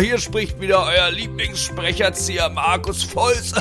hier spricht wieder euer Lieblingssprecherzieher Markus Volz.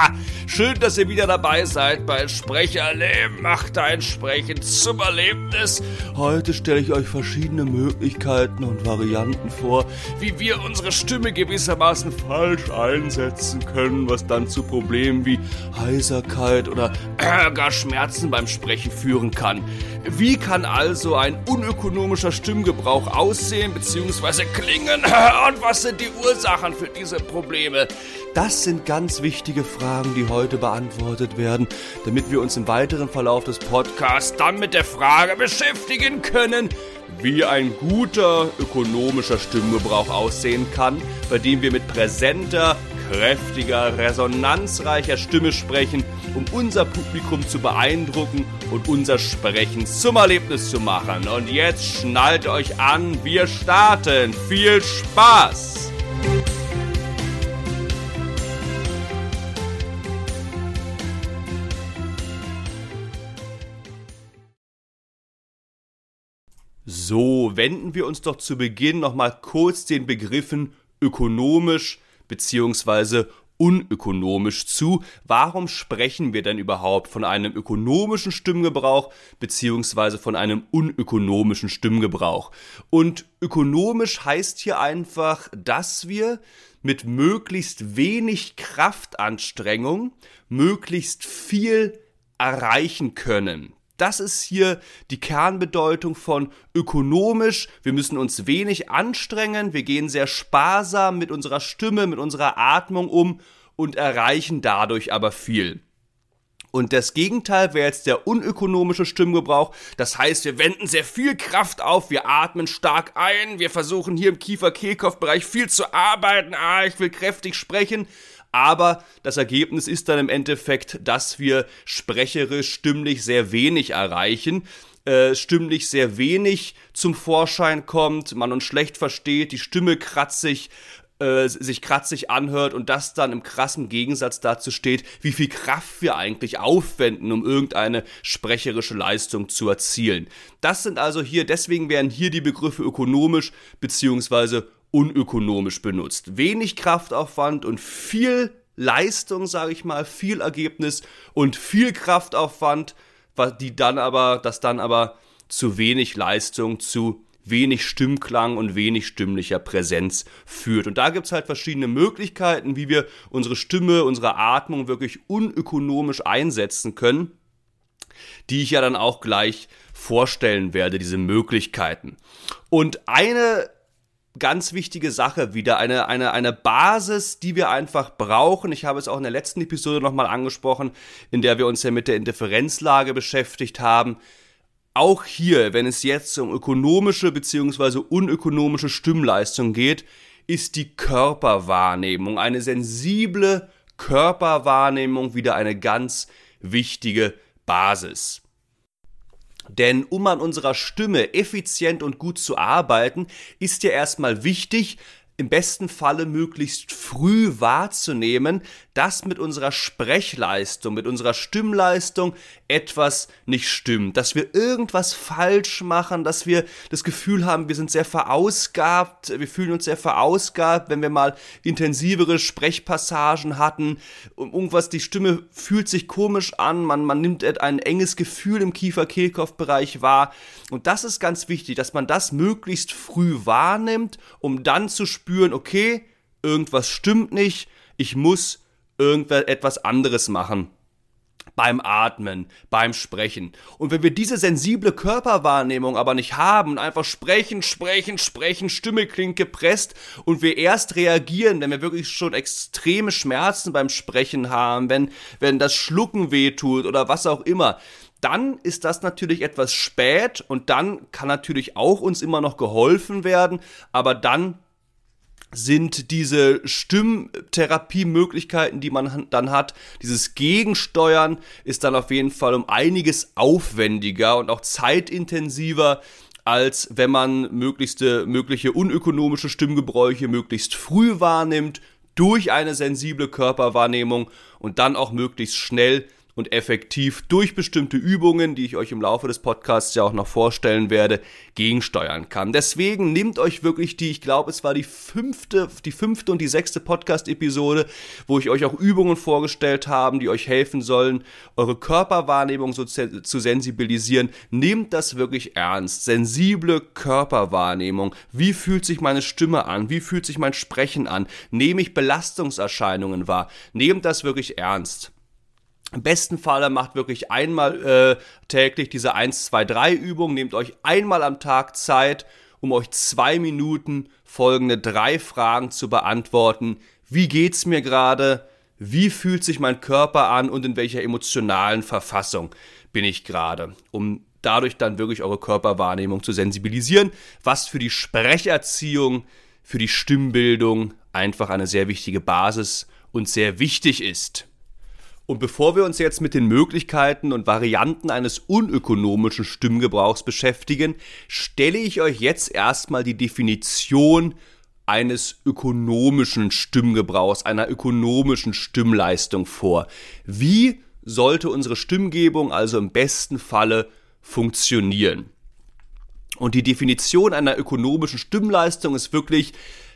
Schön, dass ihr wieder dabei seid bei Sprecherleben. Macht ein Sprechen zum Erlebnis. Heute stelle ich euch verschiedene Möglichkeiten und Varianten vor, wie wir unsere Stimme gewissermaßen falsch einsetzen können, was dann zu Problemen wie Heiserkeit oder gar Schmerzen beim Sprechen führen kann. Wie kann also ein unökonomischer Stimmgebrauch aussehen bzw. klingen und was sind die Ursachen für diese Probleme? Das sind ganz wichtige Fragen, die heute beantwortet werden, damit wir uns im weiteren Verlauf des Podcasts dann mit der Frage beschäftigen können, wie ein guter ökonomischer Stimmgebrauch aussehen kann, bei dem wir mit präsenter, kräftiger, resonanzreicher Stimme sprechen, um unser Publikum zu beeindrucken und unser Sprechen zum Erlebnis zu machen. Und jetzt schnallt euch an, wir starten. Viel Spaß! So, wenden wir uns doch zu Beginn nochmal kurz den Begriffen ökonomisch bzw unökonomisch zu. Warum sprechen wir denn überhaupt von einem ökonomischen Stimmgebrauch beziehungsweise von einem unökonomischen Stimmgebrauch? Und ökonomisch heißt hier einfach, dass wir mit möglichst wenig Kraftanstrengung möglichst viel erreichen können. Das ist hier die Kernbedeutung von ökonomisch. Wir müssen uns wenig anstrengen, wir gehen sehr sparsam mit unserer Stimme, mit unserer Atmung um und erreichen dadurch aber viel. Und das Gegenteil wäre jetzt der unökonomische Stimmgebrauch. Das heißt, wir wenden sehr viel Kraft auf, wir atmen stark ein, wir versuchen hier im Kiefer-Kehlkopf-Bereich viel zu arbeiten. Ah, ich will kräftig sprechen aber das Ergebnis ist dann im Endeffekt, dass wir sprecherisch stimmlich sehr wenig erreichen äh, stimmlich sehr wenig zum Vorschein kommt, man uns schlecht versteht, die Stimme kratzig, äh, sich kratzig anhört und das dann im krassen Gegensatz dazu steht, wie viel Kraft wir eigentlich aufwenden, um irgendeine sprecherische Leistung zu erzielen. Das sind also hier, deswegen werden hier die Begriffe ökonomisch beziehungsweise unökonomisch benutzt. Wenig Kraftaufwand und viel Leistung, sage ich mal, viel Ergebnis und viel Kraftaufwand, die dann aber, das dann aber zu wenig Leistung, zu wenig Stimmklang und wenig stimmlicher Präsenz führt. Und da gibt es halt verschiedene Möglichkeiten, wie wir unsere Stimme, unsere Atmung wirklich unökonomisch einsetzen können, die ich ja dann auch gleich vorstellen werde, diese Möglichkeiten. Und eine ganz wichtige Sache wieder, eine, eine, eine Basis, die wir einfach brauchen. Ich habe es auch in der letzten Episode nochmal angesprochen, in der wir uns ja mit der Indifferenzlage beschäftigt haben. Auch hier, wenn es jetzt um ökonomische bzw. unökonomische Stimmleistung geht, ist die Körperwahrnehmung, eine sensible Körperwahrnehmung wieder eine ganz wichtige Basis. Denn um an unserer Stimme effizient und gut zu arbeiten, ist ja erstmal wichtig, im besten Falle möglichst früh wahrzunehmen, dass mit unserer Sprechleistung, mit unserer Stimmleistung etwas nicht stimmt, dass wir irgendwas falsch machen, dass wir das Gefühl haben, wir sind sehr verausgabt, wir fühlen uns sehr verausgabt, wenn wir mal intensivere Sprechpassagen hatten, irgendwas, die Stimme fühlt sich komisch an, man, man nimmt ein enges Gefühl im Kiefer-Kehlkopf-Bereich wahr. Und das ist ganz wichtig, dass man das möglichst früh wahrnimmt, um dann zu okay, irgendwas stimmt nicht, ich muss irgendetwas anderes machen beim Atmen, beim Sprechen. Und wenn wir diese sensible Körperwahrnehmung aber nicht haben einfach sprechen, sprechen, sprechen, Stimme klingt gepresst und wir erst reagieren, wenn wir wirklich schon extreme Schmerzen beim Sprechen haben, wenn, wenn das Schlucken wehtut oder was auch immer, dann ist das natürlich etwas spät und dann kann natürlich auch uns immer noch geholfen werden, aber dann sind diese Stimmtherapiemöglichkeiten, die man dann hat. Dieses Gegensteuern ist dann auf jeden Fall um einiges aufwendiger und auch zeitintensiver, als wenn man möglichste, mögliche unökonomische Stimmgebräuche möglichst früh wahrnimmt, durch eine sensible Körperwahrnehmung und dann auch möglichst schnell und effektiv durch bestimmte Übungen, die ich euch im Laufe des Podcasts ja auch noch vorstellen werde, gegensteuern kann. Deswegen nehmt euch wirklich die, ich glaube, es war die fünfte, die fünfte und die sechste Podcast-Episode, wo ich euch auch Übungen vorgestellt habe, die euch helfen sollen, eure Körperwahrnehmung so zu sensibilisieren. Nehmt das wirklich ernst. Sensible Körperwahrnehmung. Wie fühlt sich meine Stimme an? Wie fühlt sich mein Sprechen an? Nehme ich Belastungserscheinungen wahr? Nehmt das wirklich ernst. Im besten Falle macht wirklich einmal äh, täglich diese 1, 2, 3 Übung. Nehmt euch einmal am Tag Zeit, um euch zwei Minuten folgende drei Fragen zu beantworten. Wie geht's mir gerade? Wie fühlt sich mein Körper an und in welcher emotionalen Verfassung bin ich gerade? Um dadurch dann wirklich eure Körperwahrnehmung zu sensibilisieren, was für die Sprecherziehung, für die Stimmbildung einfach eine sehr wichtige Basis und sehr wichtig ist. Und bevor wir uns jetzt mit den Möglichkeiten und Varianten eines unökonomischen Stimmgebrauchs beschäftigen, stelle ich euch jetzt erstmal die Definition eines ökonomischen Stimmgebrauchs, einer ökonomischen Stimmleistung vor. Wie sollte unsere Stimmgebung also im besten Falle funktionieren? Und die Definition einer ökonomischen Stimmleistung ist wirklich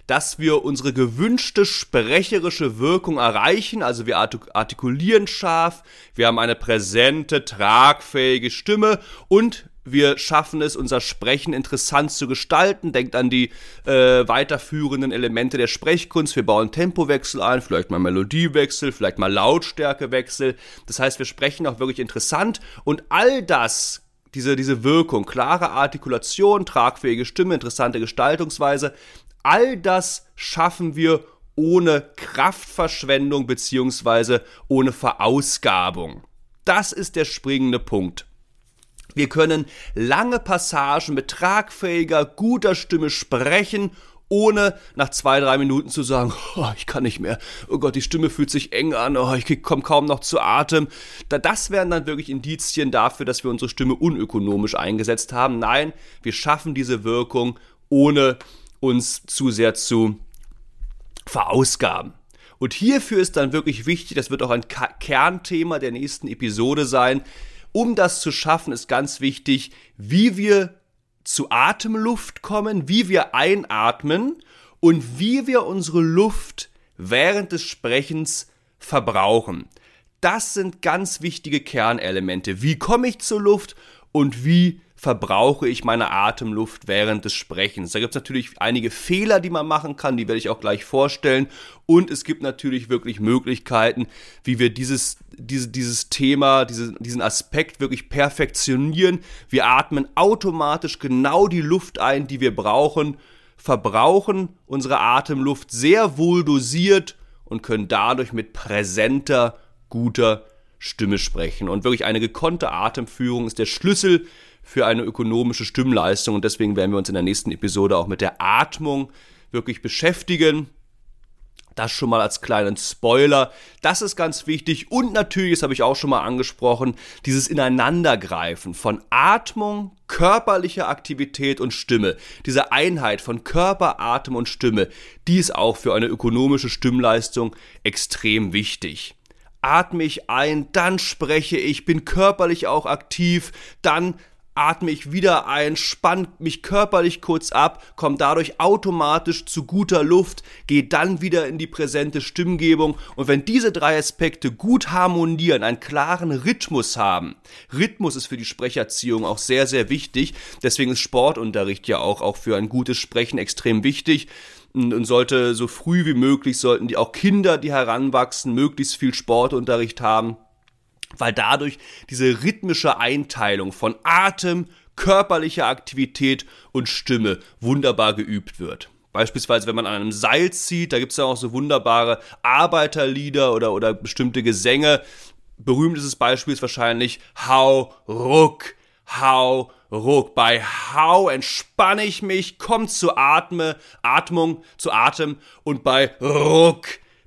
dass wir unsere gewünschte sprecherische Wirkung erreichen. Also wir artikulieren scharf, wir haben eine präsente, tragfähige Stimme und wir schaffen es, unser Sprechen interessant zu gestalten. Denkt an die äh, weiterführenden Elemente der Sprechkunst. Wir bauen Tempowechsel ein, vielleicht mal Melodiewechsel, vielleicht mal Lautstärkewechsel. Das heißt, wir sprechen auch wirklich interessant und all das diese, diese Wirkung, klare Artikulation, tragfähige Stimme, interessante Gestaltungsweise, All das schaffen wir ohne Kraftverschwendung beziehungsweise ohne Verausgabung. Das ist der springende Punkt. Wir können lange Passagen mit tragfähiger, guter Stimme sprechen, ohne nach zwei, drei Minuten zu sagen, oh, ich kann nicht mehr, oh Gott, die Stimme fühlt sich eng an, oh, ich komme kaum noch zu Atem. Das wären dann wirklich Indizien dafür, dass wir unsere Stimme unökonomisch eingesetzt haben. Nein, wir schaffen diese Wirkung ohne uns zu sehr zu verausgaben. Und hierfür ist dann wirklich wichtig, das wird auch ein Kernthema der nächsten Episode sein, um das zu schaffen, ist ganz wichtig, wie wir zu Atemluft kommen, wie wir einatmen und wie wir unsere Luft während des Sprechens verbrauchen. Das sind ganz wichtige Kernelemente. Wie komme ich zur Luft und wie verbrauche ich meine Atemluft während des Sprechens. Da gibt es natürlich einige Fehler, die man machen kann, die werde ich auch gleich vorstellen. Und es gibt natürlich wirklich Möglichkeiten, wie wir dieses, diese, dieses Thema, diese, diesen Aspekt wirklich perfektionieren. Wir atmen automatisch genau die Luft ein, die wir brauchen, verbrauchen unsere Atemluft sehr wohl dosiert und können dadurch mit präsenter, guter Stimme sprechen. Und wirklich eine gekonnte Atemführung ist der Schlüssel für eine ökonomische Stimmleistung. Und deswegen werden wir uns in der nächsten Episode auch mit der Atmung wirklich beschäftigen. Das schon mal als kleinen Spoiler. Das ist ganz wichtig. Und natürlich, das habe ich auch schon mal angesprochen, dieses Ineinandergreifen von Atmung, körperlicher Aktivität und Stimme. Diese Einheit von Körper, Atem und Stimme, die ist auch für eine ökonomische Stimmleistung extrem wichtig atme ich ein, dann spreche ich, bin körperlich auch aktiv, dann atme ich wieder ein, spann mich körperlich kurz ab, komme dadurch automatisch zu guter Luft, gehe dann wieder in die präsente Stimmgebung. Und wenn diese drei Aspekte gut harmonieren, einen klaren Rhythmus haben, Rhythmus ist für die Sprecherziehung auch sehr, sehr wichtig, deswegen ist Sportunterricht ja auch, auch für ein gutes Sprechen extrem wichtig, und sollte so früh wie möglich sollten die auch Kinder, die heranwachsen, möglichst viel Sportunterricht haben weil dadurch diese rhythmische Einteilung von Atem, körperlicher Aktivität und Stimme wunderbar geübt wird. Beispielsweise, wenn man an einem Seil zieht, da gibt es ja auch so wunderbare Arbeiterlieder oder, oder bestimmte Gesänge. Berühmt ist es beispielsweise wahrscheinlich Hau, Ruck, Hau, Ruck. Bei Hau entspanne ich mich, komme zu Atme, Atmung, zu Atem und bei Ruck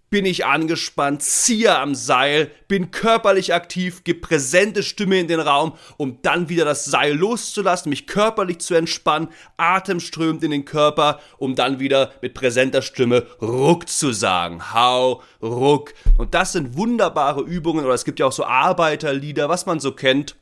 bin ich angespannt, ziehe am Seil, bin körperlich aktiv, gebe präsente Stimme in den Raum, um dann wieder das Seil loszulassen, mich körperlich zu entspannen, Atem strömt in den Körper, um dann wieder mit präsenter Stimme Ruck zu sagen. Hau, Ruck. Und das sind wunderbare Übungen, oder es gibt ja auch so Arbeiterlieder, was man so kennt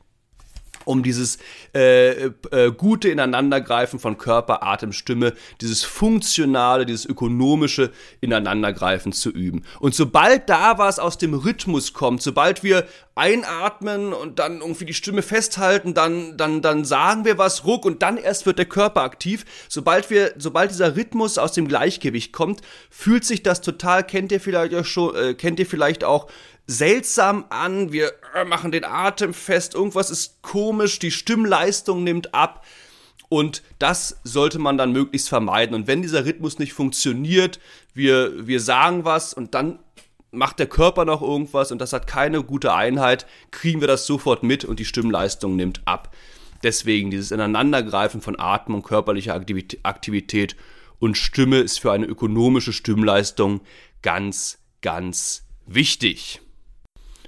um dieses äh, äh, gute Ineinandergreifen von Körper, Atem, Stimme, dieses funktionale, dieses ökonomische Ineinandergreifen zu üben. Und sobald da was aus dem Rhythmus kommt, sobald wir einatmen und dann irgendwie die Stimme festhalten, dann, dann, dann sagen wir was, ruck und dann erst wird der Körper aktiv. Sobald wir, sobald dieser Rhythmus aus dem Gleichgewicht kommt, fühlt sich das total, kennt ihr vielleicht auch schon, äh, kennt ihr vielleicht auch seltsam an, wir äh, machen den Atem fest, irgendwas ist komisch, die Stimmleistung nimmt ab. Und das sollte man dann möglichst vermeiden. Und wenn dieser Rhythmus nicht funktioniert, wir, wir sagen was und dann macht der Körper noch irgendwas und das hat keine gute Einheit, kriegen wir das sofort mit und die Stimmleistung nimmt ab. Deswegen dieses Ineinandergreifen von Atmung, körperlicher Aktivität und Stimme ist für eine ökonomische Stimmleistung ganz, ganz wichtig.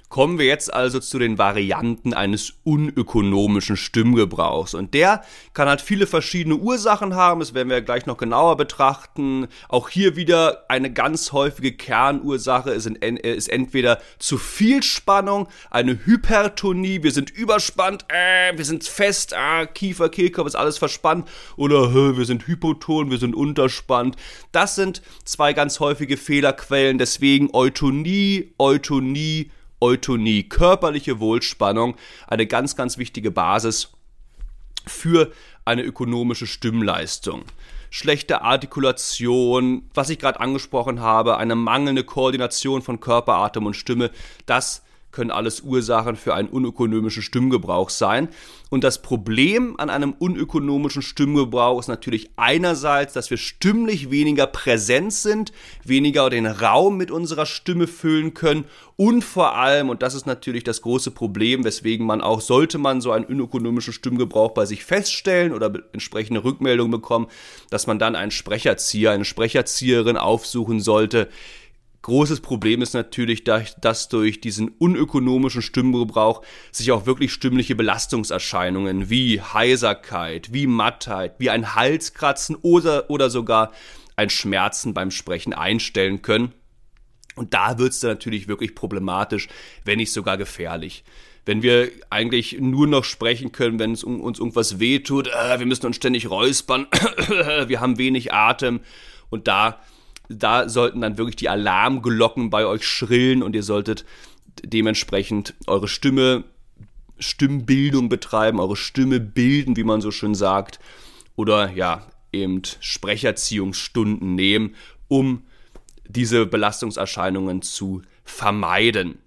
Kommen wir jetzt also zu den Varianten eines unökonomischen Stimmgebrauchs. Und der kann halt viele verschiedene Ursachen haben, das werden wir gleich noch genauer betrachten. Auch hier wieder eine ganz häufige Kernursache. Ist, ist entweder zu viel Spannung, eine Hypertonie, wir sind überspannt, äh, wir sind fest, äh, Kiefer, Kehlkopf ist alles verspannt, oder äh, wir sind hypoton, wir sind unterspannt. Das sind zwei ganz häufige Fehlerquellen, deswegen Eutonie, Eutonie, Eutonie, körperliche Wohlspannung, eine ganz, ganz wichtige Basis für eine ökonomische Stimmleistung. Schlechte Artikulation, was ich gerade angesprochen habe, eine mangelnde Koordination von Körper, Atem und Stimme, das können alles Ursachen für einen unökonomischen Stimmgebrauch sein. Und das Problem an einem unökonomischen Stimmgebrauch ist natürlich einerseits, dass wir stimmlich weniger präsent sind, weniger den Raum mit unserer Stimme füllen können und vor allem, und das ist natürlich das große Problem, weswegen man auch, sollte man so einen unökonomischen Stimmgebrauch bei sich feststellen oder entsprechende Rückmeldungen bekommen, dass man dann einen Sprecherzieher, eine Sprecherzieherin aufsuchen sollte, Großes Problem ist natürlich, dass durch diesen unökonomischen Stimmgebrauch sich auch wirklich stimmliche Belastungserscheinungen wie Heiserkeit, wie Mattheit, wie ein Halskratzen oder, oder sogar ein Schmerzen beim Sprechen einstellen können. Und da wird es dann natürlich wirklich problematisch, wenn nicht sogar gefährlich. Wenn wir eigentlich nur noch sprechen können, wenn es uns irgendwas wehtut, äh, wir müssen uns ständig räuspern, wir haben wenig Atem und da da sollten dann wirklich die Alarmglocken bei euch schrillen und ihr solltet dementsprechend eure Stimme, Stimmbildung betreiben, eure Stimme bilden, wie man so schön sagt, oder ja, eben Sprecherziehungsstunden nehmen, um diese Belastungserscheinungen zu vermeiden.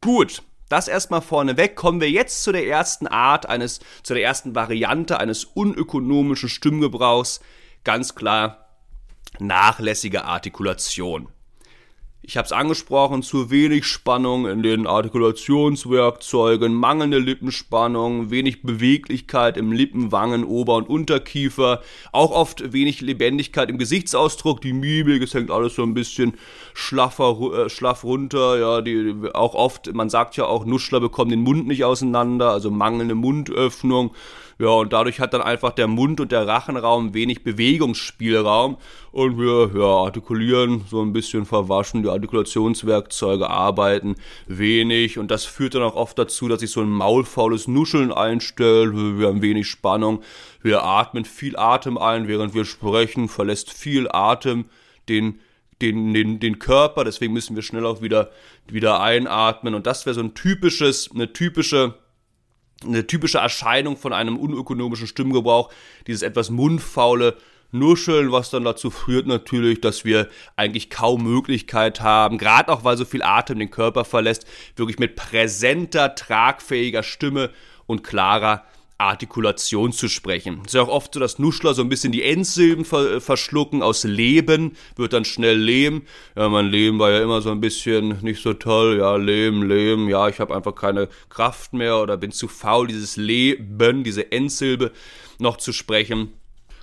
Gut, das erstmal vorneweg. Kommen wir jetzt zu der ersten Art eines, zu der ersten Variante eines unökonomischen Stimmgebrauchs. Ganz klar nachlässige Artikulation. Ich habe es angesprochen, zu wenig Spannung in den Artikulationswerkzeugen, mangelnde Lippenspannung, wenig Beweglichkeit im Lippen, Wangen, Ober- und Unterkiefer, auch oft wenig Lebendigkeit im Gesichtsausdruck, die Mimik, es hängt alles so ein bisschen schlaffer, äh, schlaff runter, ja, die, auch oft, man sagt ja auch, Nuschler bekommen den Mund nicht auseinander, also mangelnde Mundöffnung, ja, und dadurch hat dann einfach der Mund und der Rachenraum wenig Bewegungsspielraum. Und wir ja, artikulieren so ein bisschen verwaschen, die Artikulationswerkzeuge arbeiten wenig. Und das führt dann auch oft dazu, dass sich so ein maulfaules Nuscheln einstellt, wir haben wenig Spannung, wir atmen viel Atem ein, während wir sprechen, verlässt viel Atem den den, den, den Körper, deswegen müssen wir schnell auch wieder, wieder einatmen. Und das wäre so ein typisches, eine typische eine typische Erscheinung von einem unökonomischen Stimmgebrauch, dieses etwas mundfaule Nuscheln, was dann dazu führt natürlich, dass wir eigentlich kaum Möglichkeit haben, gerade auch weil so viel Atem den Körper verlässt, wirklich mit präsenter, tragfähiger Stimme und klarer Artikulation zu sprechen. Es ist ja auch oft so, dass Nuschler so ein bisschen die Endsilben ver verschlucken. Aus Leben wird dann schnell Lehm. Ja, mein Leben war ja immer so ein bisschen nicht so toll. Ja, Leben, Leben. Ja, ich habe einfach keine Kraft mehr oder bin zu faul, dieses Leben, diese Endsilbe noch zu sprechen.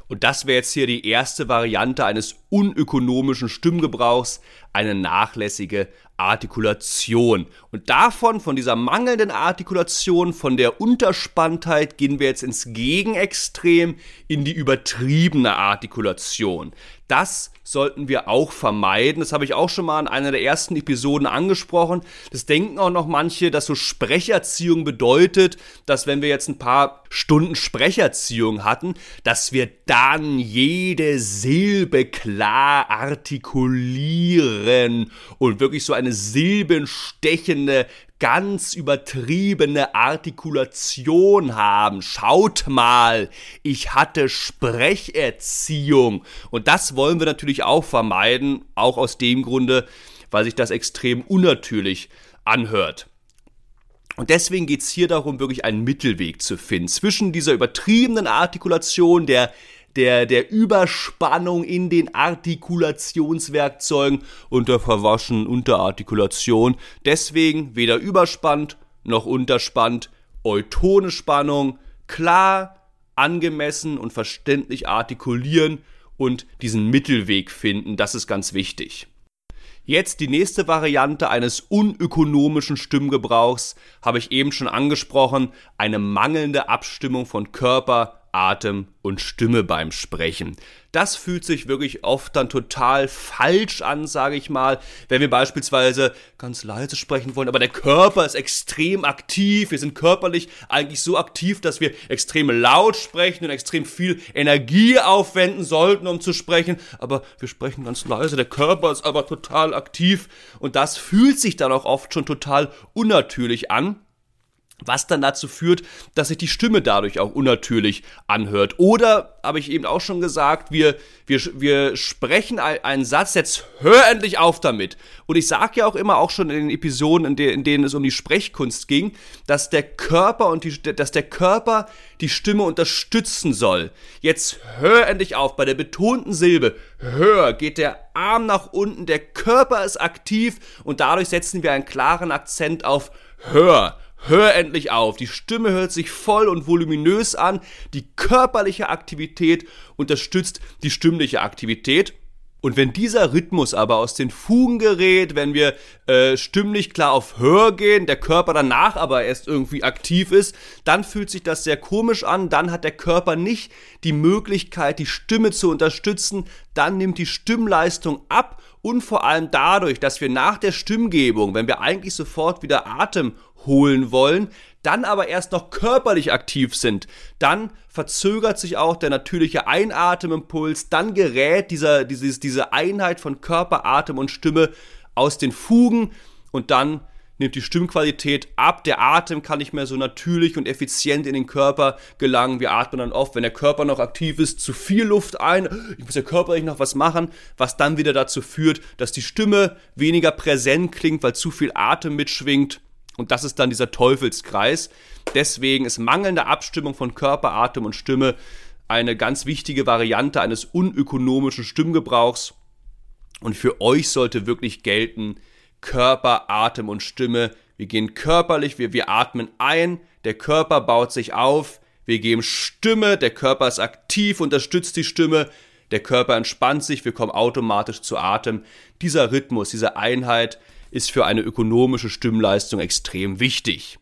Und das wäre jetzt hier die erste Variante eines unökonomischen Stimmgebrauchs, eine nachlässige Artikulation. Und davon, von dieser mangelnden Artikulation, von der Unterspanntheit, gehen wir jetzt ins Gegenextrem, in die übertriebene Artikulation. Das sollten wir auch vermeiden. Das habe ich auch schon mal in einer der ersten Episoden angesprochen. Das denken auch noch manche, dass so Sprecherziehung bedeutet, dass wenn wir jetzt ein paar Stunden Sprecherziehung hatten, dass wir dann jede Silbe klar artikulieren und wirklich so eine silbenstechende ganz übertriebene Artikulation haben. Schaut mal, ich hatte Sprecherziehung. Und das wollen wir natürlich auch vermeiden, auch aus dem Grunde, weil sich das extrem unnatürlich anhört. Und deswegen geht es hier darum, wirklich einen Mittelweg zu finden zwischen dieser übertriebenen Artikulation, der der, der Überspannung in den Artikulationswerkzeugen und der verwaschenen Unterartikulation. Deswegen weder überspannt noch unterspannt, eutone Spannung, klar, angemessen und verständlich artikulieren und diesen Mittelweg finden, das ist ganz wichtig. Jetzt die nächste Variante eines unökonomischen Stimmgebrauchs habe ich eben schon angesprochen, eine mangelnde Abstimmung von Körper, Atem und Stimme beim Sprechen. Das fühlt sich wirklich oft dann total falsch an, sage ich mal, wenn wir beispielsweise ganz leise sprechen wollen, aber der Körper ist extrem aktiv, wir sind körperlich eigentlich so aktiv, dass wir extrem laut sprechen und extrem viel Energie aufwenden sollten, um zu sprechen, aber wir sprechen ganz leise, der Körper ist aber total aktiv. Und das fühlt sich dann auch oft schon total unnatürlich an was dann dazu führt, dass sich die Stimme dadurch auch unnatürlich anhört. Oder, habe ich eben auch schon gesagt, wir, wir, wir sprechen einen Satz, jetzt hör endlich auf damit. Und ich sage ja auch immer, auch schon in den Episoden, in, de, in denen es um die Sprechkunst ging, dass der Körper und die, dass der Körper die Stimme unterstützen soll. Jetzt hör endlich auf. Bei der betonten Silbe, hör, geht der Arm nach unten, der Körper ist aktiv und dadurch setzen wir einen klaren Akzent auf hör. Hör endlich auf. Die Stimme hört sich voll und voluminös an. Die körperliche Aktivität unterstützt die stimmliche Aktivität. Und wenn dieser Rhythmus aber aus den Fugen gerät, wenn wir äh, stimmlich klar auf Hör gehen, der Körper danach aber erst irgendwie aktiv ist, dann fühlt sich das sehr komisch an, dann hat der Körper nicht die Möglichkeit, die Stimme zu unterstützen, dann nimmt die Stimmleistung ab und vor allem dadurch, dass wir nach der Stimmgebung, wenn wir eigentlich sofort wieder Atem holen wollen, dann aber erst noch körperlich aktiv sind, dann verzögert sich auch der natürliche Einatemimpuls, dann gerät dieser, dieses, diese Einheit von Körper, Atem und Stimme aus den Fugen und dann nimmt die Stimmqualität ab, der Atem kann nicht mehr so natürlich und effizient in den Körper gelangen. Wir atmen dann oft, wenn der Körper noch aktiv ist, zu viel Luft ein. Ich muss ja körperlich noch was machen, was dann wieder dazu führt, dass die Stimme weniger präsent klingt, weil zu viel Atem mitschwingt. Und das ist dann dieser Teufelskreis. Deswegen ist mangelnde Abstimmung von Körper, Atem und Stimme eine ganz wichtige Variante eines unökonomischen Stimmgebrauchs. Und für euch sollte wirklich gelten, Körper, Atem und Stimme. Wir gehen körperlich, wir, wir atmen ein, der Körper baut sich auf, wir geben Stimme, der Körper ist aktiv, unterstützt die Stimme, der Körper entspannt sich, wir kommen automatisch zu Atem. Dieser Rhythmus, diese Einheit ist für eine ökonomische Stimmleistung extrem wichtig.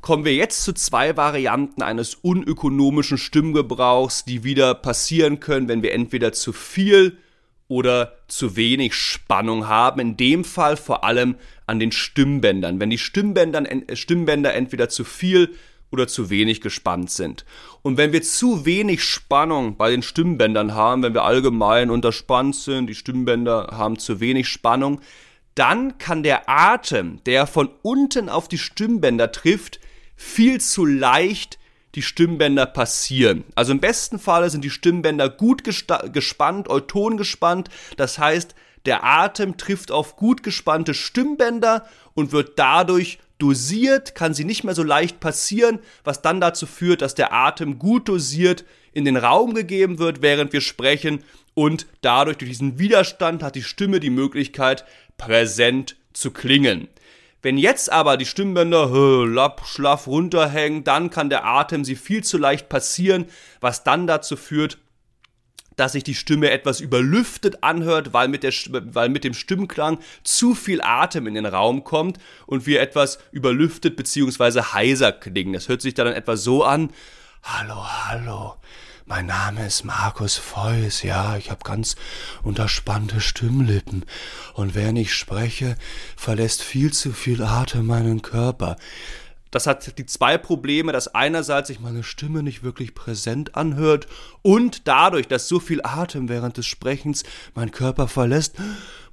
Kommen wir jetzt zu zwei Varianten eines unökonomischen Stimmgebrauchs, die wieder passieren können, wenn wir entweder zu viel oder zu wenig Spannung haben. In dem Fall vor allem an den Stimmbändern. Wenn die Stimmbänder, Stimmbänder entweder zu viel oder zu wenig gespannt sind. Und wenn wir zu wenig Spannung bei den Stimmbändern haben, wenn wir allgemein unterspannt sind, die Stimmbänder haben zu wenig Spannung, dann kann der Atem, der von unten auf die Stimmbänder trifft, viel zu leicht die Stimmbänder passieren. Also im besten Falle sind die Stimmbänder gut gespannt, euton gespannt. Das heißt, der Atem trifft auf gut gespannte Stimmbänder und wird dadurch dosiert, kann sie nicht mehr so leicht passieren, was dann dazu führt, dass der Atem gut dosiert in den Raum gegeben wird, während wir sprechen und dadurch durch diesen Widerstand hat die Stimme die Möglichkeit, präsent zu klingen. Wenn jetzt aber die Stimmbänder lapp, schlaff runterhängen, dann kann der Atem sie viel zu leicht passieren, was dann dazu führt, dass sich die Stimme etwas überlüftet anhört, weil mit, der, weil mit dem Stimmklang zu viel Atem in den Raum kommt und wir etwas überlüftet bzw. heiser klingen. Das hört sich dann etwa so an. Hallo, hallo. Mein Name ist Markus Feuß, ja, ich habe ganz unterspannte Stimmlippen, und wenn ich spreche, verlässt viel zu viel Atem meinen Körper. Das hat die zwei Probleme, dass einerseits sich meine Stimme nicht wirklich präsent anhört und dadurch, dass so viel Atem während des Sprechens mein Körper verlässt,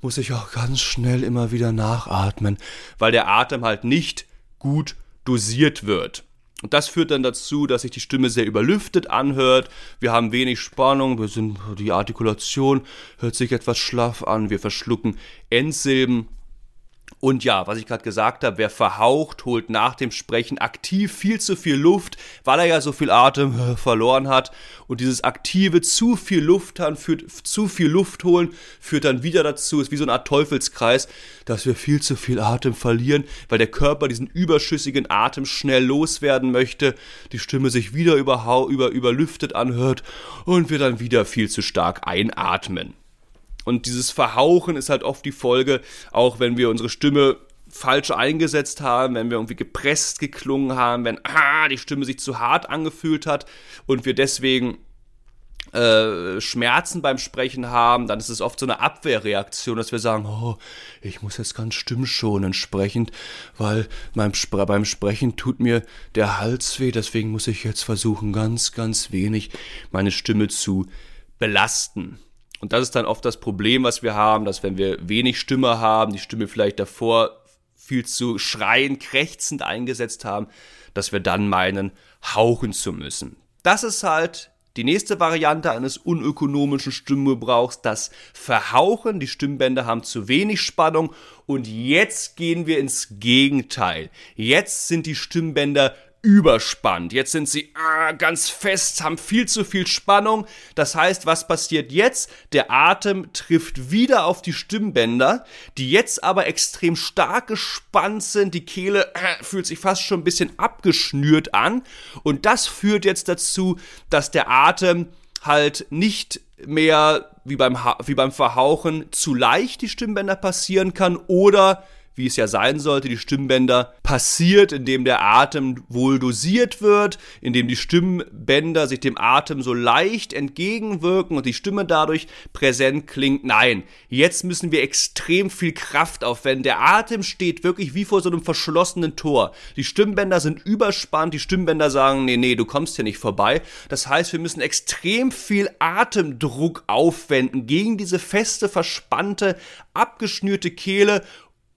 muss ich auch ganz schnell immer wieder nachatmen, weil der Atem halt nicht gut dosiert wird. Und das führt dann dazu, dass sich die Stimme sehr überlüftet anhört. Wir haben wenig Spannung, wir sind, die Artikulation hört sich etwas schlaff an, wir verschlucken Endsilben. Und ja, was ich gerade gesagt habe, wer verhaucht, holt nach dem Sprechen aktiv viel zu viel Luft, weil er ja so viel Atem verloren hat. Und dieses aktive zu viel Luft haben, führt zu viel Luft holen, führt dann wieder dazu, ist wie so eine Art Teufelskreis, dass wir viel zu viel Atem verlieren, weil der Körper diesen überschüssigen Atem schnell loswerden möchte, die Stimme sich wieder über, über, überlüftet anhört und wir dann wieder viel zu stark einatmen. Und dieses Verhauchen ist halt oft die Folge, auch wenn wir unsere Stimme falsch eingesetzt haben, wenn wir irgendwie gepresst geklungen haben, wenn ah, die Stimme sich zu hart angefühlt hat und wir deswegen äh, Schmerzen beim Sprechen haben, dann ist es oft so eine Abwehrreaktion, dass wir sagen, oh, ich muss jetzt ganz stimmschonend sprechen, weil beim, Spre beim Sprechen tut mir der Hals weh, deswegen muss ich jetzt versuchen, ganz, ganz wenig meine Stimme zu belasten. Und das ist dann oft das Problem, was wir haben, dass wenn wir wenig Stimme haben, die Stimme vielleicht davor viel zu schreien, krächzend eingesetzt haben, dass wir dann meinen, hauchen zu müssen. Das ist halt die nächste Variante eines unökonomischen Stimmgebrauchs, das Verhauchen. Die Stimmbänder haben zu wenig Spannung und jetzt gehen wir ins Gegenteil. Jetzt sind die Stimmbänder überspannt. Jetzt sind sie ah, ganz fest, haben viel zu viel Spannung. Das heißt, was passiert jetzt? Der Atem trifft wieder auf die Stimmbänder, die jetzt aber extrem stark gespannt sind. Die Kehle äh, fühlt sich fast schon ein bisschen abgeschnürt an. Und das führt jetzt dazu, dass der Atem halt nicht mehr wie beim, wie beim Verhauchen zu leicht die Stimmbänder passieren kann oder wie es ja sein sollte, die Stimmbänder passiert, indem der Atem wohl dosiert wird, indem die Stimmbänder sich dem Atem so leicht entgegenwirken und die Stimme dadurch präsent klingt. Nein, jetzt müssen wir extrem viel Kraft aufwenden. Der Atem steht wirklich wie vor so einem verschlossenen Tor. Die Stimmbänder sind überspannt, die Stimmbänder sagen, nee, nee, du kommst hier nicht vorbei. Das heißt, wir müssen extrem viel Atemdruck aufwenden gegen diese feste, verspannte, abgeschnürte Kehle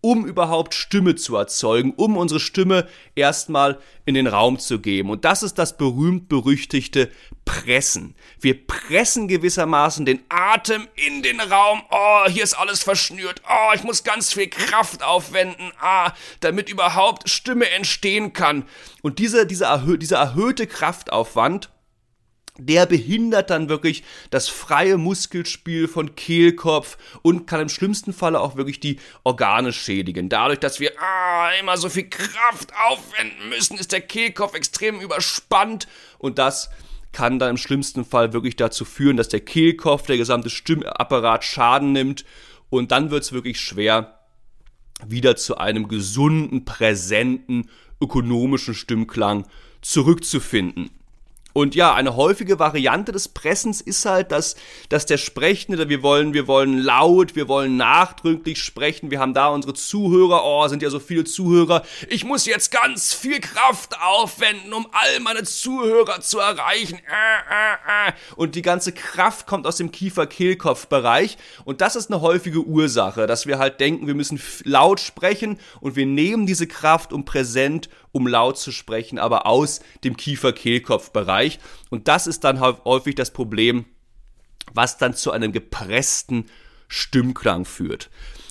um überhaupt Stimme zu erzeugen, um unsere Stimme erstmal in den Raum zu geben. Und das ist das berühmt-berüchtigte Pressen. Wir pressen gewissermaßen den Atem in den Raum. Oh, hier ist alles verschnürt. Oh, ich muss ganz viel Kraft aufwenden, ah, damit überhaupt Stimme entstehen kann. Und diese, diese erhö dieser erhöhte Kraftaufwand, der behindert dann wirklich das freie Muskelspiel von Kehlkopf und kann im schlimmsten Falle auch wirklich die Organe schädigen. Dadurch, dass wir ah, immer so viel Kraft aufwenden müssen, ist der Kehlkopf extrem überspannt und das kann dann im schlimmsten Fall wirklich dazu führen, dass der Kehlkopf, der gesamte Stimmapparat Schaden nimmt und dann wird es wirklich schwer, wieder zu einem gesunden, präsenten, ökonomischen Stimmklang zurückzufinden. Und ja, eine häufige Variante des Pressens ist halt, dass, dass der Sprechende, wir wollen, wir wollen laut, wir wollen nachdrücklich sprechen, wir haben da unsere Zuhörer, oh, sind ja so viele Zuhörer, ich muss jetzt ganz viel Kraft aufwenden, um all meine Zuhörer zu erreichen. Äh, äh, äh. Und die ganze Kraft kommt aus dem Kiefer-Kehlkopf-Bereich. Und das ist eine häufige Ursache, dass wir halt denken, wir müssen laut sprechen und wir nehmen diese Kraft, um präsent um laut zu sprechen, aber aus dem Kiefer-Kehlkopf-Bereich. Und das ist dann häufig das Problem, was dann zu einem gepressten Stimmklang führt.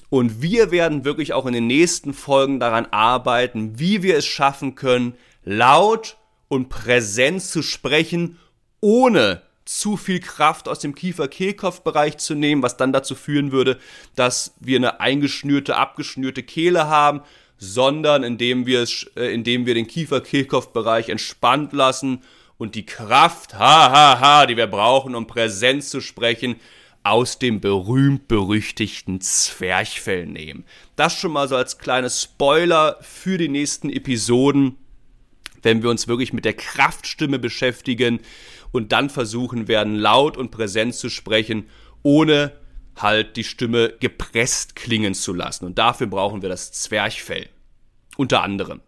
Und wir werden wirklich auch in den nächsten Folgen daran arbeiten, wie wir es schaffen können, laut und präsent zu sprechen, ohne zu viel Kraft aus dem Kiefer-Kehlkopf-Bereich zu nehmen, was dann dazu führen würde, dass wir eine eingeschnürte, abgeschnürte Kehle haben, sondern indem wir, äh, indem wir den Kiefer-Kehlkopf-Bereich entspannt lassen und die Kraft, ha, ha, ha, die wir brauchen, um präsent zu sprechen, aus dem berühmt-berüchtigten Zwerchfell nehmen. Das schon mal so als kleines Spoiler für die nächsten Episoden, wenn wir uns wirklich mit der Kraftstimme beschäftigen und dann versuchen werden, laut und präsent zu sprechen, ohne halt die Stimme gepresst klingen zu lassen. Und dafür brauchen wir das Zwerchfell. Unter anderem.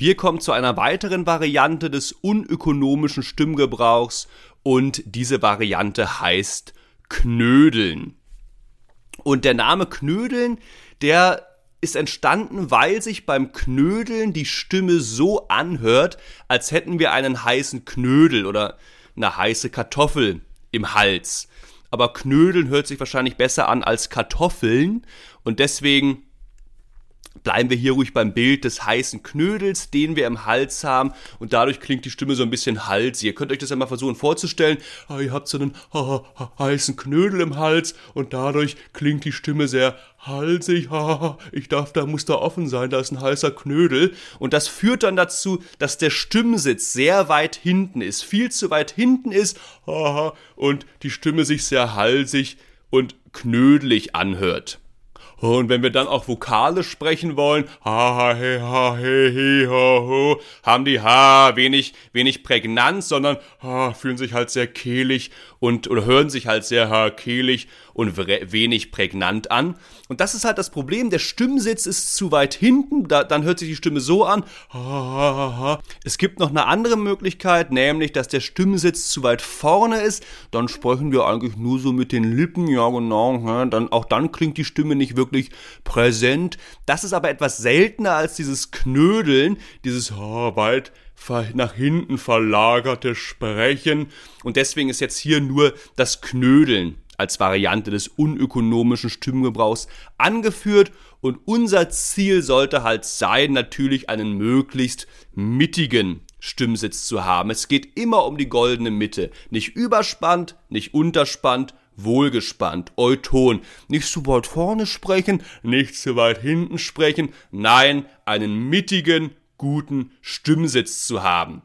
Wir kommen zu einer weiteren Variante des unökonomischen Stimmgebrauchs und diese Variante heißt Knödeln. Und der Name Knödeln, der ist entstanden, weil sich beim Knödeln die Stimme so anhört, als hätten wir einen heißen Knödel oder eine heiße Kartoffel im Hals. Aber Knödeln hört sich wahrscheinlich besser an als Kartoffeln und deswegen bleiben wir hier ruhig beim Bild des heißen Knödels, den wir im Hals haben und dadurch klingt die Stimme so ein bisschen halsig. Ihr könnt euch das ja mal versuchen vorzustellen. Ah, ihr habt so einen ha, ha, heißen Knödel im Hals und dadurch klingt die Stimme sehr halsig. Ha, ich darf, da muss da offen sein, da ist ein heißer Knödel und das führt dann dazu, dass der Stimmsitz sehr weit hinten ist, viel zu weit hinten ist und die Stimme sich sehr halsig und knödelig anhört. Und wenn wir dann auch Vokale sprechen wollen, ha, ha, he, ha, he, he, ho, ho, haben die ha wenig, wenig Prägnanz, sondern ha, fühlen sich halt sehr kehlig und oder hören sich halt sehr ha, kehlig und wenig prägnant an. Und das ist halt das Problem. Der Stimmsitz ist zu weit hinten, da, dann hört sich die Stimme so an. Es gibt noch eine andere Möglichkeit, nämlich, dass der Stimmsitz zu weit vorne ist. Dann sprechen wir eigentlich nur so mit den Lippen, ja genau. Dann, auch dann klingt die Stimme nicht wirklich präsent. Das ist aber etwas seltener als dieses Knödeln, dieses weit nach hinten verlagerte Sprechen. Und deswegen ist jetzt hier nur das Knödeln als Variante des unökonomischen Stimmgebrauchs angeführt und unser Ziel sollte halt sein, natürlich einen möglichst mittigen Stimmsitz zu haben. Es geht immer um die goldene Mitte. Nicht überspannt, nicht unterspannt, wohlgespannt, euton. Nicht zu weit vorne sprechen, nicht zu weit hinten sprechen. Nein, einen mittigen, guten Stimmsitz zu haben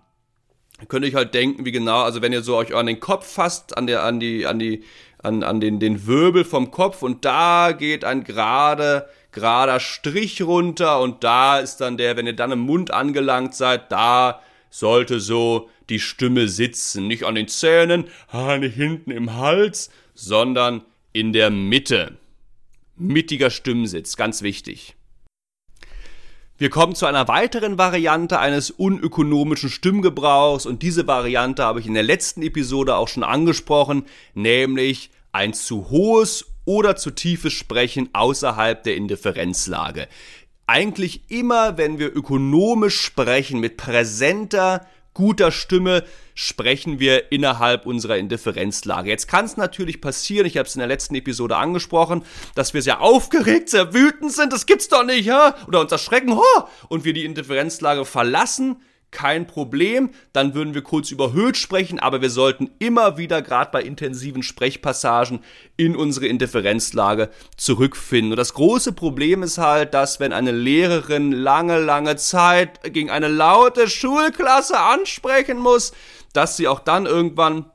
könnt ihr euch halt denken, wie genau, also wenn ihr so euch an den Kopf fasst, an der, an die, an die, an, an den, den Wirbel vom Kopf und da geht ein gerade, gerader Strich runter und da ist dann der, wenn ihr dann im Mund angelangt seid, da sollte so die Stimme sitzen. Nicht an den Zähnen, nicht hinten im Hals, sondern in der Mitte. Mittiger Stimmsitz, ganz wichtig. Wir kommen zu einer weiteren Variante eines unökonomischen Stimmgebrauchs und diese Variante habe ich in der letzten Episode auch schon angesprochen, nämlich ein zu hohes oder zu tiefes Sprechen außerhalb der Indifferenzlage. Eigentlich immer, wenn wir ökonomisch sprechen, mit präsenter, guter Stimme, sprechen wir innerhalb unserer Indifferenzlage. Jetzt kann es natürlich passieren, ich habe es in der letzten Episode angesprochen, dass wir sehr aufgeregt, sehr wütend sind, das gibt's doch nicht, ja? Oder uns erschrecken, ha? Und wir die Indifferenzlage verlassen, kein Problem. Dann würden wir kurz überhöht sprechen, aber wir sollten immer wieder, gerade bei intensiven Sprechpassagen, in unsere Indifferenzlage zurückfinden. Und das große Problem ist halt, dass wenn eine Lehrerin lange, lange Zeit gegen eine laute Schulklasse ansprechen muss, dass sie auch dann irgendwann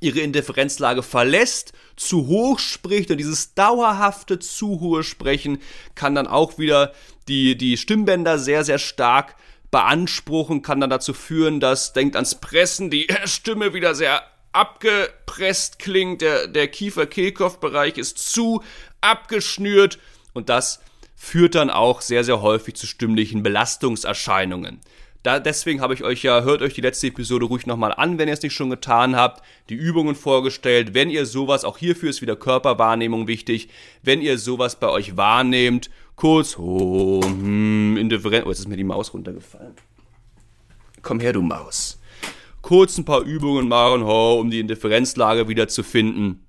ihre Indifferenzlage verlässt, zu hoch spricht und dieses dauerhafte zu hohe Sprechen kann dann auch wieder die, die Stimmbänder sehr, sehr stark beanspruchen, kann dann dazu führen, dass, denkt ans Pressen, die Stimme wieder sehr abgepresst klingt, der, der Kiefer-Kehlkopf-Bereich ist zu abgeschnürt und das führt dann auch sehr, sehr häufig zu stimmlichen Belastungserscheinungen. Da, deswegen habe ich euch ja, hört euch die letzte Episode ruhig nochmal an, wenn ihr es nicht schon getan habt, die Übungen vorgestellt. Wenn ihr sowas, auch hierfür ist wieder Körperwahrnehmung wichtig, wenn ihr sowas bei euch wahrnehmt, kurz, oh, hm, indifferent, oh, jetzt ist mir die Maus runtergefallen. Komm her, du Maus. Kurz ein paar Übungen machen, oh, um die Indifferenzlage wieder zu finden.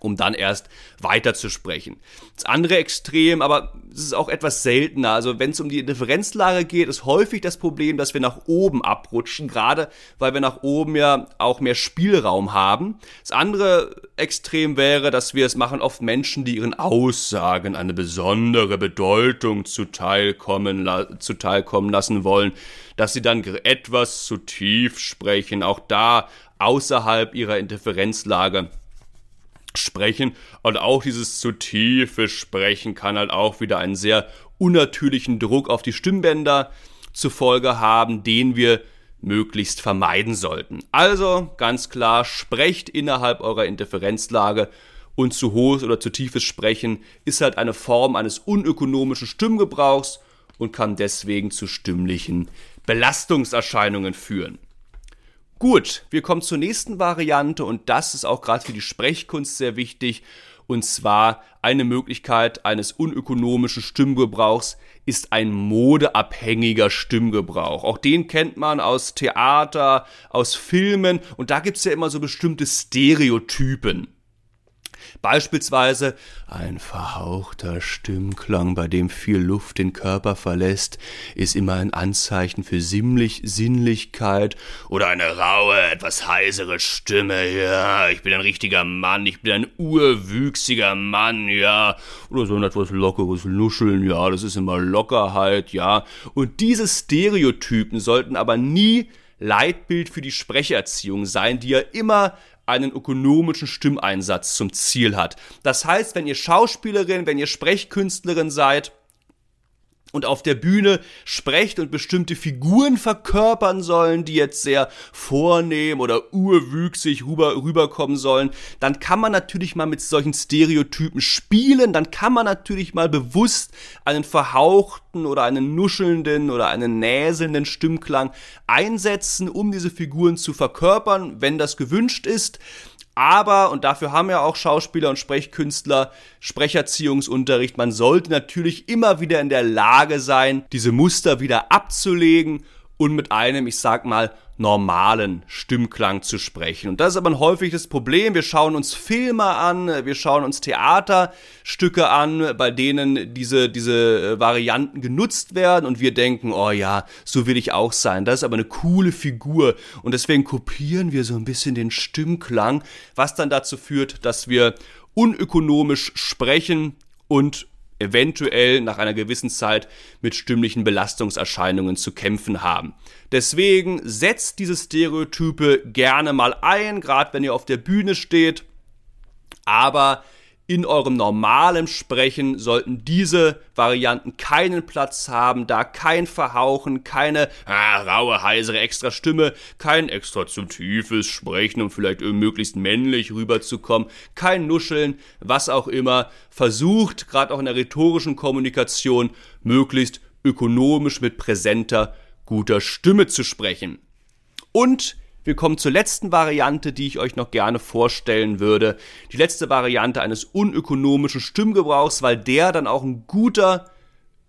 Um dann erst weiterzusprechen. Das andere Extrem, aber es ist auch etwas seltener. Also wenn es um die Differenzlage geht, ist häufig das Problem, dass wir nach oben abrutschen, gerade weil wir nach oben ja auch mehr Spielraum haben. Das andere Extrem wäre, dass wir es machen oft Menschen, die ihren Aussagen eine besondere Bedeutung zuteilkommen, zuteilkommen lassen wollen, dass sie dann etwas zu tief sprechen, auch da außerhalb ihrer Indifferenzlage sprechen und auch dieses zu tiefe Sprechen kann halt auch wieder einen sehr unnatürlichen Druck auf die Stimmbänder zur Folge haben, den wir möglichst vermeiden sollten. Also ganz klar, sprecht innerhalb eurer Interferenzlage und zu hohes oder zu tiefes Sprechen ist halt eine Form eines unökonomischen Stimmgebrauchs und kann deswegen zu stimmlichen Belastungserscheinungen führen. Gut, wir kommen zur nächsten Variante und das ist auch gerade für die Sprechkunst sehr wichtig. Und zwar eine Möglichkeit eines unökonomischen Stimmgebrauchs ist ein modeabhängiger Stimmgebrauch. Auch den kennt man aus Theater, aus Filmen und da gibt es ja immer so bestimmte Stereotypen. Beispielsweise ein verhauchter Stimmklang, bei dem viel Luft den Körper verlässt, ist immer ein Anzeichen für Sinnlich Sinnlichkeit oder eine raue, etwas heisere Stimme, ja, ich bin ein richtiger Mann, ich bin ein urwüchsiger Mann, ja, oder so ein etwas lockeres Nuscheln, ja, das ist immer Lockerheit, ja, und diese Stereotypen sollten aber nie Leitbild für die Sprecherziehung sein, die ja immer einen ökonomischen Stimmeinsatz zum Ziel hat. Das heißt, wenn ihr Schauspielerin, wenn ihr Sprechkünstlerin seid, und auf der Bühne sprecht und bestimmte Figuren verkörpern sollen, die jetzt sehr vornehm oder urwüchsig rüber, rüberkommen sollen, dann kann man natürlich mal mit solchen Stereotypen spielen, dann kann man natürlich mal bewusst einen verhauchten oder einen nuschelnden oder einen näselnden Stimmklang einsetzen, um diese Figuren zu verkörpern, wenn das gewünscht ist. Aber, und dafür haben ja auch Schauspieler und Sprechkünstler Sprecherziehungsunterricht, man sollte natürlich immer wieder in der Lage sein, diese Muster wieder abzulegen und mit einem, ich sag mal, normalen Stimmklang zu sprechen. Und das ist aber ein häufiges Problem. Wir schauen uns Filme an, wir schauen uns Theaterstücke an, bei denen diese, diese äh, Varianten genutzt werden und wir denken, oh ja, so will ich auch sein. Das ist aber eine coole Figur und deswegen kopieren wir so ein bisschen den Stimmklang, was dann dazu führt, dass wir unökonomisch sprechen und eventuell nach einer gewissen Zeit mit stimmlichen Belastungserscheinungen zu kämpfen haben. Deswegen setzt diese Stereotype gerne mal ein, gerade wenn ihr auf der Bühne steht, aber in eurem normalen Sprechen sollten diese Varianten keinen Platz haben, da kein Verhauchen, keine ah, raue, heisere extra Stimme, kein extra zu tiefes Sprechen, um vielleicht möglichst männlich rüberzukommen, kein Nuscheln, was auch immer. Versucht, gerade auch in der rhetorischen Kommunikation, möglichst ökonomisch mit präsenter, guter Stimme zu sprechen. Und wir kommen zur letzten Variante, die ich euch noch gerne vorstellen würde. Die letzte Variante eines unökonomischen Stimmgebrauchs, weil der dann auch ein guter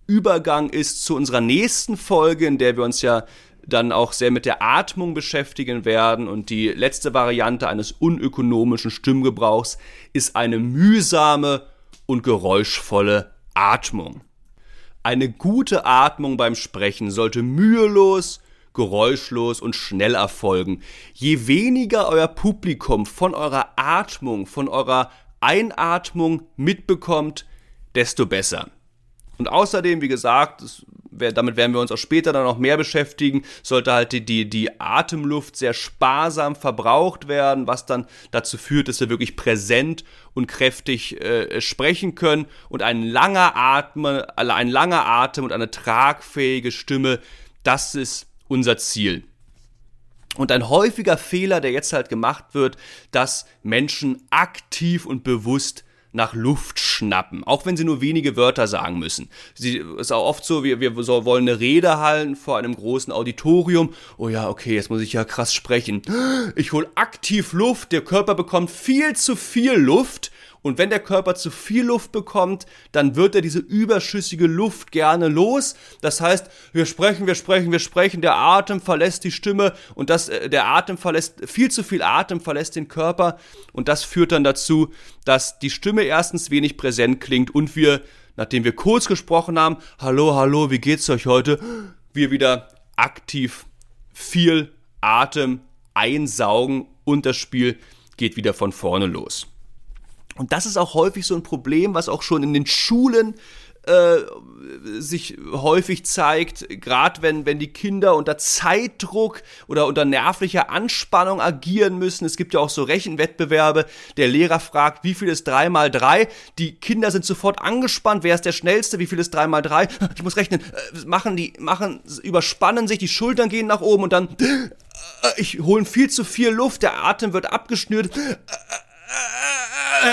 Übergang ist zu unserer nächsten Folge, in der wir uns ja dann auch sehr mit der Atmung beschäftigen werden. Und die letzte Variante eines unökonomischen Stimmgebrauchs ist eine mühsame und geräuschvolle Atmung. Eine gute Atmung beim Sprechen sollte mühelos, geräuschlos und schnell erfolgen. Je weniger euer Publikum von eurer Atmung, von eurer Einatmung mitbekommt, desto besser. Und außerdem, wie gesagt, das, damit werden wir uns auch später dann noch mehr beschäftigen, sollte halt die, die, die Atemluft sehr sparsam verbraucht werden, was dann dazu führt, dass wir wirklich präsent und kräftig äh, sprechen können und ein langer Atme, ein langer Atem und eine tragfähige Stimme, das ist unser Ziel. Und ein häufiger Fehler, der jetzt halt gemacht wird, dass Menschen aktiv und bewusst nach Luft schnappen, auch wenn sie nur wenige Wörter sagen müssen. Sie ist auch oft so, wir, wir so wollen eine Rede halten vor einem großen Auditorium. Oh ja, okay, jetzt muss ich ja krass sprechen. Ich hole aktiv Luft, der Körper bekommt viel zu viel Luft Und wenn der Körper zu viel Luft bekommt, dann wird er diese überschüssige Luft gerne los. Das heißt, wir sprechen, wir sprechen, wir sprechen, der Atem verlässt die Stimme und das, äh, der Atem verlässt, viel zu viel Atem verlässt den Körper und das führt dann dazu, dass die Stimme erstens wenig präsent klingt und wir, nachdem wir kurz gesprochen haben, hallo, hallo, wie geht's euch heute, wir wieder aktiv viel Atem einsaugen und das Spiel geht wieder von vorne los. Und das ist auch häufig so ein Problem, was auch schon in den Schulen äh, sich häufig zeigt, gerade wenn, wenn die Kinder unter Zeitdruck oder unter nervlicher Anspannung agieren müssen. Es gibt ja auch so Rechenwettbewerbe. Der Lehrer fragt, wie viel ist 3 mal 3? Die Kinder sind sofort angespannt. Wer ist der Schnellste? Wie viel ist 3 mal 3? Ich muss rechnen. Äh, machen die, machen, überspannen sich, die Schultern gehen nach oben und dann, äh, ich holen viel zu viel Luft, der Atem wird abgeschnürt.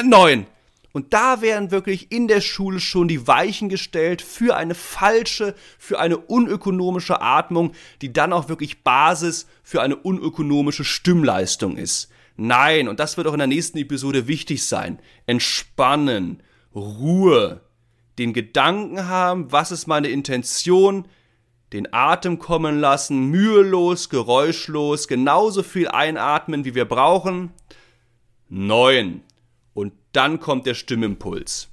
Neun. Und da werden wirklich in der Schule schon die Weichen gestellt für eine falsche, für eine unökonomische Atmung, die dann auch wirklich Basis für eine unökonomische Stimmleistung ist. Nein, und das wird auch in der nächsten Episode wichtig sein. Entspannen, Ruhe, den Gedanken haben, was ist meine Intention, den Atem kommen lassen, mühelos, geräuschlos, genauso viel einatmen, wie wir brauchen. Neun dann kommt der Stimmimpuls.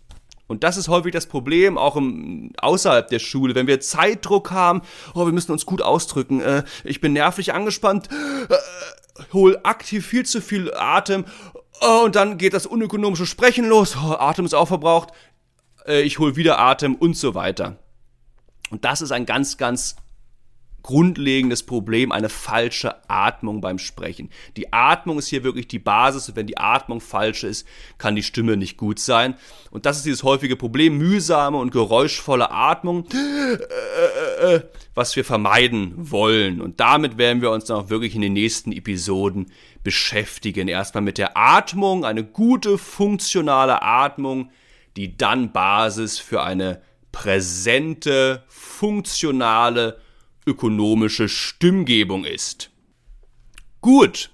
Und das ist häufig das Problem, auch im, außerhalb der Schule, wenn wir Zeitdruck haben, oh, wir müssen uns gut ausdrücken, äh, ich bin nervlich angespannt, äh, hol aktiv viel zu viel Atem oh, und dann geht das unökonomische Sprechen los, oh, Atem ist auch verbraucht, äh, ich hol wieder Atem und so weiter. Und das ist ein ganz, ganz grundlegendes Problem, eine falsche Atmung beim Sprechen. Die Atmung ist hier wirklich die Basis und wenn die Atmung falsch ist, kann die Stimme nicht gut sein. Und das ist dieses häufige Problem, mühsame und geräuschvolle Atmung, was wir vermeiden wollen. Und damit werden wir uns dann auch wirklich in den nächsten Episoden beschäftigen. Erstmal mit der Atmung, eine gute, funktionale Atmung, die dann Basis für eine präsente, funktionale, ökonomische Stimmgebung ist. Gut,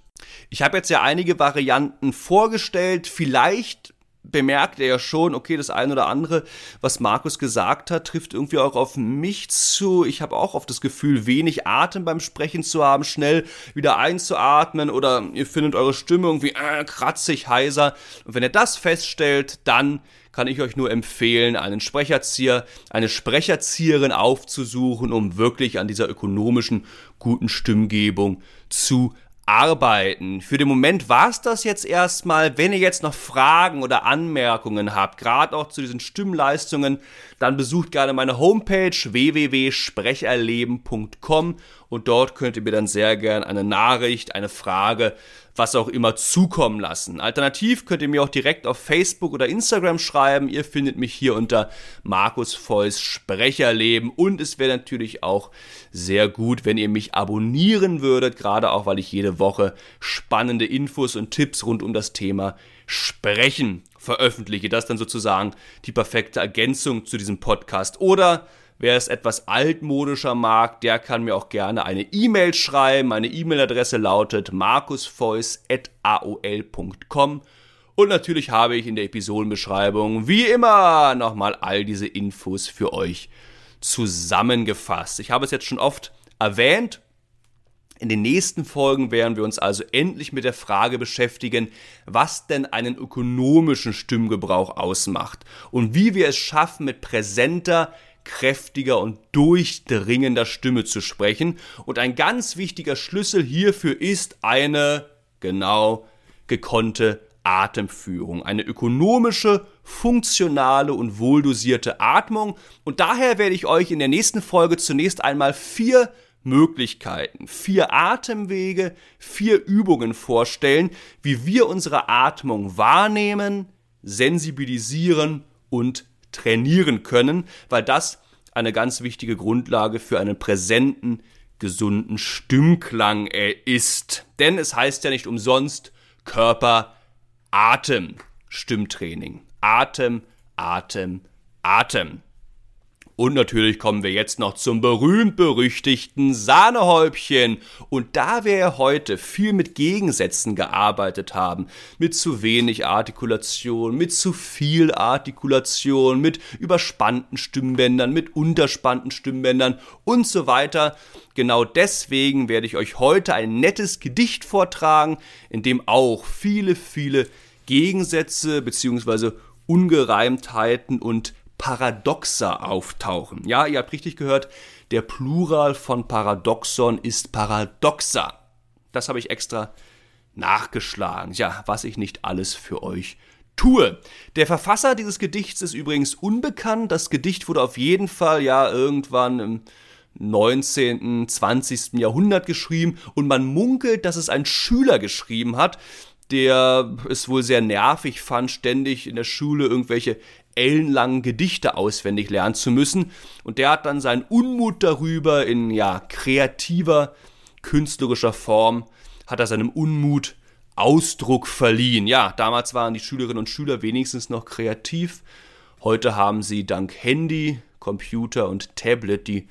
ich habe jetzt ja einige Varianten vorgestellt. Vielleicht bemerkt er ja schon, okay, das eine oder andere, was Markus gesagt hat, trifft irgendwie auch auf mich zu. Ich habe auch oft das Gefühl, wenig Atem beim Sprechen zu haben, schnell wieder einzuatmen oder ihr findet eure Stimme irgendwie äh, kratzig, heiser. Und wenn ihr das feststellt, dann kann ich euch nur empfehlen, einen Sprecherzieher, eine Sprecherzieherin aufzusuchen, um wirklich an dieser ökonomischen guten Stimmgebung zu arbeiten. Für den Moment war es das jetzt erstmal. Wenn ihr jetzt noch Fragen oder Anmerkungen habt, gerade auch zu diesen Stimmleistungen, dann besucht gerne meine Homepage www.sprecherleben.com und dort könnt ihr mir dann sehr gerne eine Nachricht, eine Frage was auch immer zukommen lassen. Alternativ könnt ihr mir auch direkt auf Facebook oder Instagram schreiben. Ihr findet mich hier unter Markus Feuss Sprecherleben und es wäre natürlich auch sehr gut, wenn ihr mich abonnieren würdet, gerade auch weil ich jede Woche spannende Infos und Tipps rund um das Thema Sprechen veröffentliche. Das ist dann sozusagen die perfekte Ergänzung zu diesem Podcast. Oder Wer es etwas altmodischer mag, der kann mir auch gerne eine E-Mail schreiben. Meine E-Mail-Adresse lautet markusfeuss.aol.com. Und natürlich habe ich in der Episodenbeschreibung wie immer nochmal all diese Infos für euch zusammengefasst. Ich habe es jetzt schon oft erwähnt. In den nächsten Folgen werden wir uns also endlich mit der Frage beschäftigen, was denn einen ökonomischen Stimmgebrauch ausmacht und wie wir es schaffen, mit präsenter, kräftiger und durchdringender Stimme zu sprechen. Und ein ganz wichtiger Schlüssel hierfür ist eine genau gekonnte Atemführung, eine ökonomische, funktionale und wohldosierte Atmung. Und daher werde ich euch in der nächsten Folge zunächst einmal vier Möglichkeiten, vier Atemwege, vier Übungen vorstellen, wie wir unsere Atmung wahrnehmen, sensibilisieren und trainieren können, weil das eine ganz wichtige Grundlage für einen präsenten, gesunden Stimmklang ist. Denn es heißt ja nicht umsonst Körper, Atem, Stimmtraining. Atem, Atem, Atem. Und natürlich kommen wir jetzt noch zum berühmt-berüchtigten Sahnehäubchen. Und da wir ja heute viel mit Gegensätzen gearbeitet haben, mit zu wenig Artikulation, mit zu viel Artikulation, mit überspannten Stimmbändern, mit unterspannten Stimmbändern und so weiter, genau deswegen werde ich euch heute ein nettes Gedicht vortragen, in dem auch viele, viele Gegensätze bzw. Ungereimtheiten und Paradoxa auftauchen. Ja, ihr habt richtig gehört, der Plural von Paradoxon ist Paradoxa. Das habe ich extra nachgeschlagen. Ja, was ich nicht alles für euch tue. Der Verfasser dieses Gedichts ist übrigens unbekannt. Das Gedicht wurde auf jeden Fall ja irgendwann im 19., 20. Jahrhundert geschrieben und man munkelt, dass es ein Schüler geschrieben hat, der es wohl sehr nervig fand, ständig in der Schule irgendwelche ellenlangen Gedichte auswendig lernen zu müssen. Und der hat dann seinen Unmut darüber in ja kreativer, künstlerischer Form, hat er seinem Unmut Ausdruck verliehen. Ja, damals waren die Schülerinnen und Schüler wenigstens noch kreativ. Heute haben sie dank Handy, Computer und Tablet die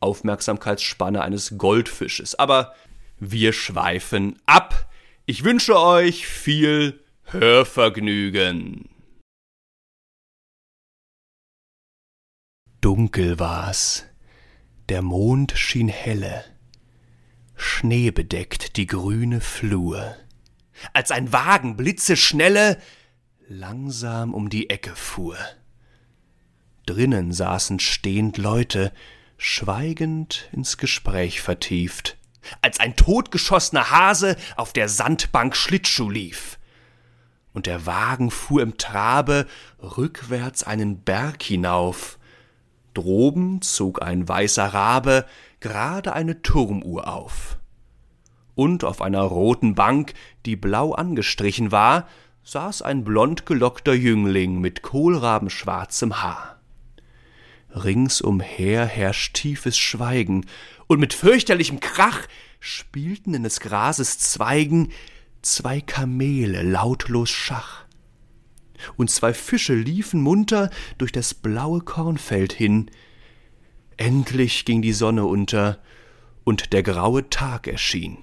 Aufmerksamkeitsspanne eines Goldfisches. Aber wir schweifen ab. Ich wünsche euch viel Hörvergnügen. Dunkel war's, der Mond schien helle, schneebedeckt die grüne Flur, als ein Wagen blitzeschnelle langsam um die Ecke fuhr. Drinnen saßen stehend Leute, schweigend ins Gespräch vertieft, als ein totgeschossener Hase auf der Sandbank Schlittschuh lief. Und der Wagen fuhr im Trabe rückwärts einen Berg hinauf, Droben zog ein weißer Rabe gerade eine Turmuhr auf. Und auf einer roten Bank, die blau angestrichen war, saß ein blond gelockter Jüngling mit kohlrabenschwarzem Haar. Ringsumher herrscht tiefes Schweigen, und mit fürchterlichem Krach spielten in des Grases Zweigen zwei Kamele lautlos Schach und zwei Fische liefen munter durch das blaue Kornfeld hin. Endlich ging die Sonne unter, und der graue Tag erschien.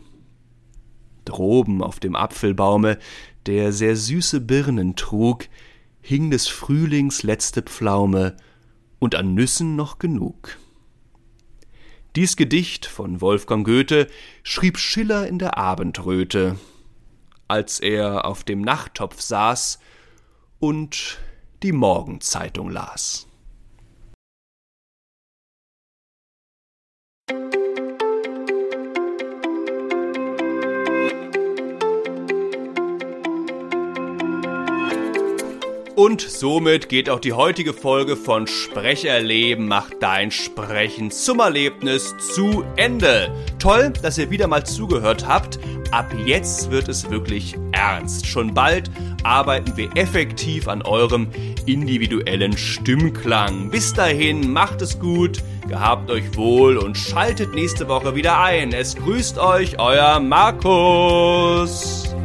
Droben auf dem Apfelbaume, der sehr süße Birnen trug, hing des Frühlings letzte Pflaume und an Nüssen noch genug. Dies Gedicht von Wolfgang Goethe schrieb Schiller in der Abendröte, als er auf dem Nachttopf saß und die Morgenzeitung las. Und somit geht auch die heutige Folge von Sprecherleben macht dein Sprechen zum Erlebnis zu Ende. Toll, dass ihr wieder mal zugehört habt. Ab jetzt wird es wirklich ernst. Schon bald arbeiten wir effektiv an eurem individuellen Stimmklang. Bis dahin, macht es gut, gehabt euch wohl und schaltet nächste Woche wieder ein. Es grüßt euch euer Markus.